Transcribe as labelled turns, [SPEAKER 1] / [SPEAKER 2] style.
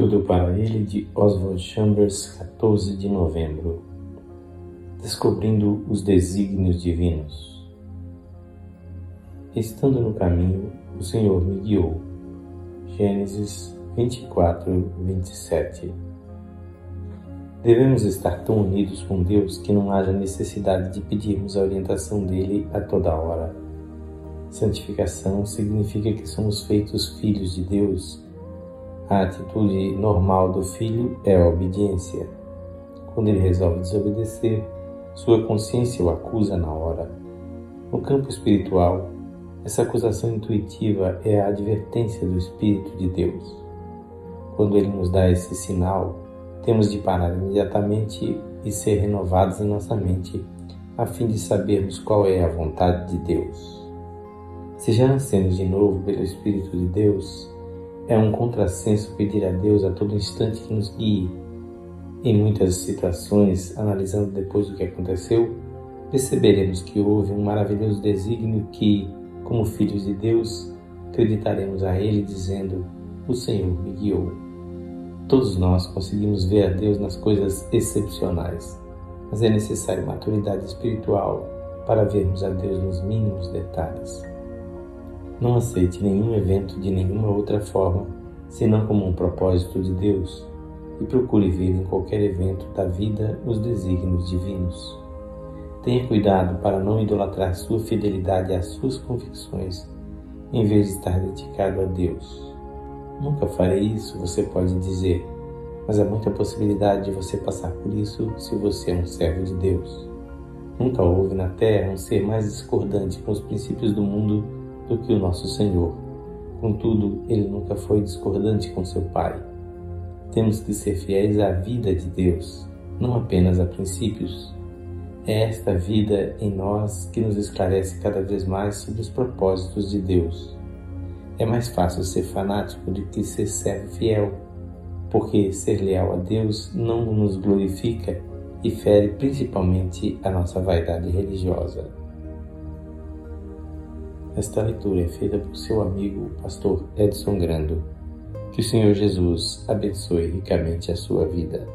[SPEAKER 1] Tudo para ele de Oswald Chambers, 14 de novembro. Descobrindo os desígnios divinos. Estando no caminho, o Senhor me guiou. Gênesis 24, 27. Devemos estar tão unidos com Deus que não haja necessidade de pedirmos a orientação dele a toda hora. Santificação significa que somos feitos filhos de Deus a atitude normal do filho é a obediência. Quando ele resolve desobedecer, sua consciência o acusa na hora. No campo espiritual, essa acusação intuitiva é a advertência do Espírito de Deus. Quando ele nos dá esse sinal, temos de parar imediatamente e ser renovados em nossa mente, a fim de sabermos qual é a vontade de Deus. Se já nascemos de novo pelo Espírito de Deus, é um contrassenso pedir a Deus a todo instante que nos guie. Em muitas situações, analisando depois o que aconteceu, perceberemos que houve um maravilhoso desígnio que, como filhos de Deus, acreditaremos a Ele dizendo: O Senhor me guiou. Todos nós conseguimos ver a Deus nas coisas excepcionais, mas é necessário maturidade espiritual para vermos a Deus nos mínimos detalhes. Não aceite nenhum evento de nenhuma outra forma, senão como um propósito de Deus, e procure ver em qualquer evento da vida os desígnios divinos. Tenha cuidado para não idolatrar sua fidelidade às suas convicções, em vez de estar dedicado a Deus. Nunca farei isso, você pode dizer, mas há muita possibilidade de você passar por isso se você é um servo de Deus. Nunca houve na Terra um ser mais discordante com os princípios do mundo do que o nosso Senhor. Contudo, ele nunca foi discordante com seu Pai. Temos que ser fiéis à vida de Deus, não apenas a princípios. É esta vida em nós que nos esclarece cada vez mais sobre os propósitos de Deus. É mais fácil ser fanático do que ser servo fiel, porque ser leal a Deus não nos glorifica e fere principalmente a nossa vaidade religiosa. Esta leitura é feita por seu amigo, pastor Edson Grando. Que o Senhor Jesus abençoe ricamente a sua vida.